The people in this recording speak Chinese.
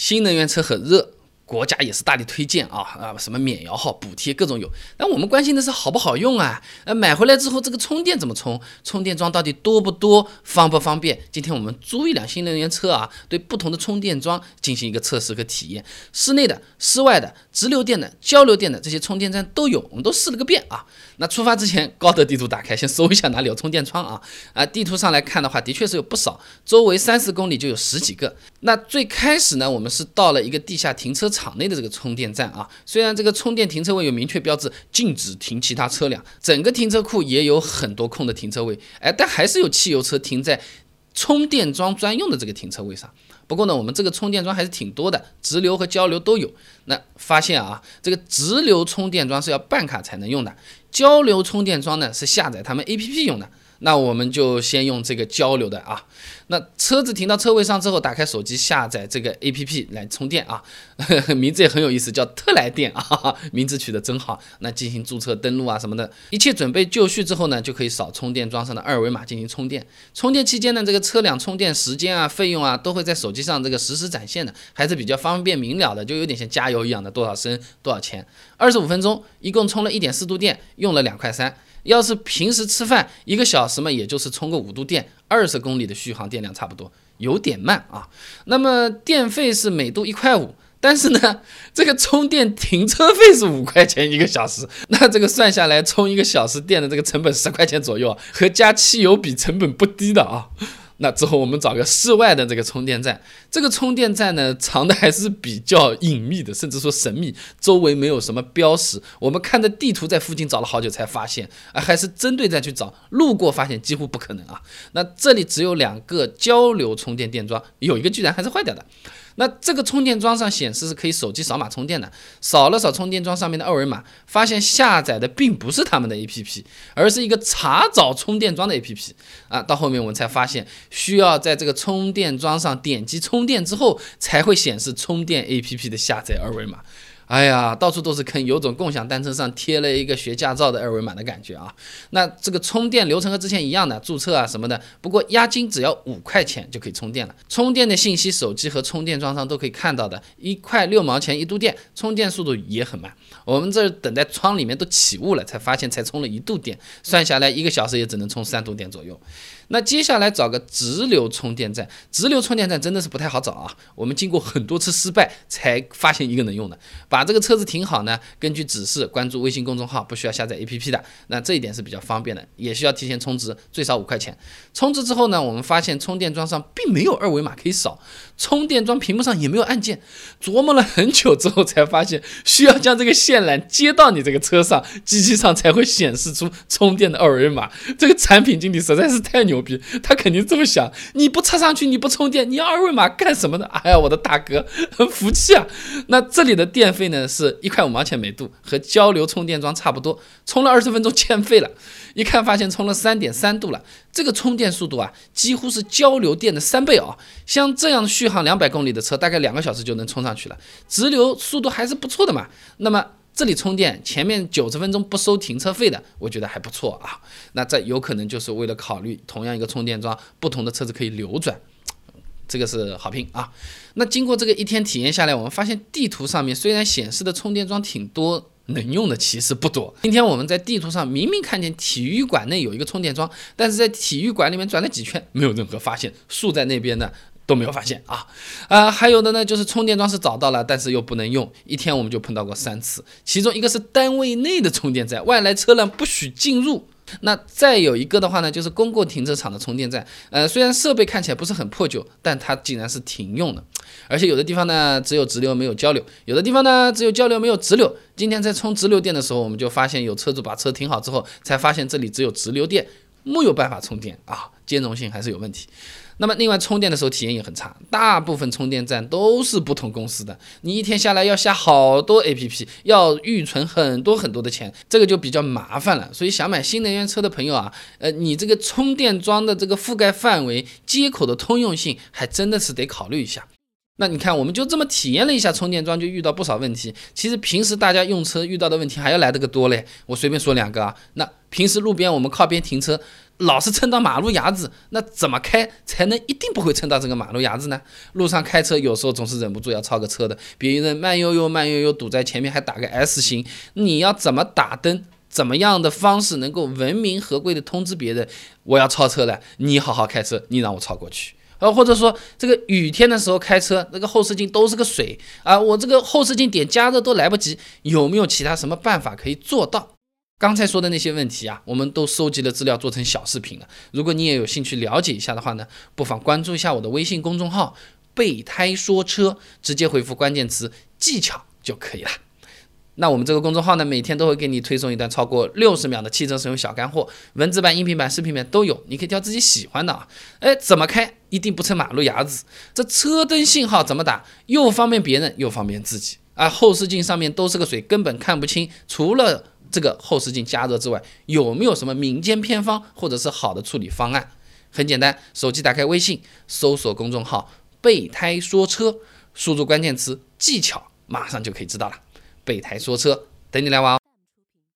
新能源车很热。国家也是大力推荐啊啊，什么免摇号补贴各种有，那我们关心的是好不好用啊？呃，买回来之后这个充电怎么充？充电桩到底多不多？方不方便？今天我们租一辆新能源车啊，对不同的充电桩进行一个测试和体验，室内的、室外的、直流电的、交流电的这些充电站都有，我们都试了个遍啊。那出发之前，高德地图打开，先搜一下哪里有充电桩啊？啊，地图上来看的话，的确是有不少，周围三十公里就有十几个。那最开始呢，我们是到了一个地下停车场场内的这个充电站啊。虽然这个充电停车位有明确标志，禁止停其他车辆，整个停车库也有很多空的停车位，哎，但还是有汽油车停在充电桩专用的这个停车位上。不过呢，我们这个充电桩还是挺多的，直流和交流都有。那发现啊，这个直流充电桩是要办卡才能用的。交流充电桩呢是下载他们 APP 用的，那我们就先用这个交流的啊。那车子停到车位上之后，打开手机下载这个 APP 来充电啊，名字也很有意思，叫特来电啊，名字取得真好。那进行注册登录啊什么的，一切准备就绪之后呢，就可以扫充电桩上的二维码进行充电。充电期间呢，这个车辆充电时间啊、费用啊，都会在手机上这个实时展现的，还是比较方便明了的，就有点像加油一样的，多少升多少钱。二十五分钟，一共充了一点四度电，用了两块三。要是平时吃饭一个小时嘛，也就是充个五度电，二十公里的续航电量差不多，有点慢啊。那么电费是每度一块五，但是呢，这个充电停车费是五块钱一个小时，那这个算下来，充一个小时电的这个成本十块钱左右，和加汽油比成本不低的啊。那之后我们找个室外的这个充电站，这个充电站呢藏的还是比较隐秘的，甚至说神秘，周围没有什么标识。我们看着地图在附近找了好久才发现，啊，还是针对站去找，路过发现几乎不可能啊。那这里只有两个交流充电电桩，有一个居然还是坏掉的。那这个充电桩上显示是可以手机扫码充电的，扫了扫充电桩上面的二维码，发现下载的并不是他们的 APP，而是一个查找充电桩的 APP 啊。到后面我们才发现，需要在这个充电桩上点击充电之后，才会显示充电 APP 的下载二维码。哎呀，到处都是坑，有种共享单车上贴了一个学驾照的二维码的感觉啊。那这个充电流程和之前一样的，注册啊什么的，不过押金只要五块钱就可以充电了。充电的信息，手机和充电桩上都可以看到的，一块六毛钱一度电，充电速度也很慢。我们这等在窗里面都起雾了，才发现才充了一度电，算下来一个小时也只能充三度电左右。那接下来找个直流充电站，直流充电站真的是不太好找啊。我们经过很多次失败，才发现一个能用的。把这个车子停好呢，根据指示关注微信公众号，不需要下载 APP 的。那这一点是比较方便的，也需要提前充值，最少五块钱。充值之后呢，我们发现充电桩上并没有二维码可以扫，充电桩屏幕上也没有按键。琢磨了很久之后，才发现需要将这个线缆接到你这个车上，机器上才会显示出充电的二维码。这个产品经理实在是太牛。牛逼 他肯定这么想，你不插上去，你不充电，你要二维码干什么呢？哎呀，我的大哥，很服气啊！那这里的电费呢，是一块五毛钱每度，和交流充电桩差不多。充了二十分钟欠费了，一看发现充了三点三度了，这个充电速度啊，几乎是交流电的三倍啊！像这样续航两百公里的车，大概两个小时就能充上去了，直流速度还是不错的嘛。那么。这里充电前面九十分钟不收停车费的，我觉得还不错啊。那这有可能就是为了考虑同样一个充电桩，不同的车子可以流转，这个是好评啊。那经过这个一天体验下来，我们发现地图上面虽然显示的充电桩挺多，能用的其实不多。今天我们在地图上明明看见体育馆内有一个充电桩，但是在体育馆里面转了几圈，没有任何发现，竖在那边的。都没有发现啊，啊，还有的呢，就是充电桩是找到了，但是又不能用。一天我们就碰到过三次，其中一个是单位内的充电站，外来车辆不许进入。那再有一个的话呢，就是公共停车场的充电站，呃，虽然设备看起来不是很破旧，但它竟然是停用的，而且有的地方呢只有直流没有交流，有的地方呢只有交流没有直流。今天在充直流电的时候，我们就发现有车主把车停好之后，才发现这里只有直流电，没有办法充电啊，兼容性还是有问题。那么，另外充电的时候体验也很差，大部分充电站都是不同公司的，你一天下来要下好多 APP，要预存很多很多的钱，这个就比较麻烦了。所以想买新能源车的朋友啊，呃，你这个充电桩的这个覆盖范围、接口的通用性，还真的是得考虑一下。那你看，我们就这么体验了一下充电桩，就遇到不少问题。其实平时大家用车遇到的问题还要来得个多嘞。我随便说两个啊，那平时路边我们靠边停车，老是蹭到马路牙子，那怎么开才能一定不会蹭到这个马路牙子呢？路上开车有时候总是忍不住要超个车的，别人慢悠悠慢悠悠堵在前面还打个 S 型，你要怎么打灯？怎么样的方式能够文明合规的通知别人我要超车了？你好好开车，你让我超过去。呃，或者说这个雨天的时候开车，那个后视镜都是个水啊，我这个后视镜点加热都来不及，有没有其他什么办法可以做到？刚才说的那些问题啊，我们都收集了资料做成小视频了。如果你也有兴趣了解一下的话呢，不妨关注一下我的微信公众号“备胎说车”，直接回复关键词“技巧”就可以了。那我们这个公众号呢，每天都会给你推送一段超过六十秒的汽车使用小干货，文字版、音频版、视频版都有，你可以挑自己喜欢的啊。哎，怎么开一定不蹭马路牙子？这车灯信号怎么打，又方便别人又方便自己啊？后视镜上面都是个水，根本看不清。除了这个后视镜加热之外，有没有什么民间偏方或者是好的处理方案？很简单，手机打开微信，搜索公众号“备胎说车”，输入关键词“技巧”，马上就可以知道了。备胎说车，等你来玩哦。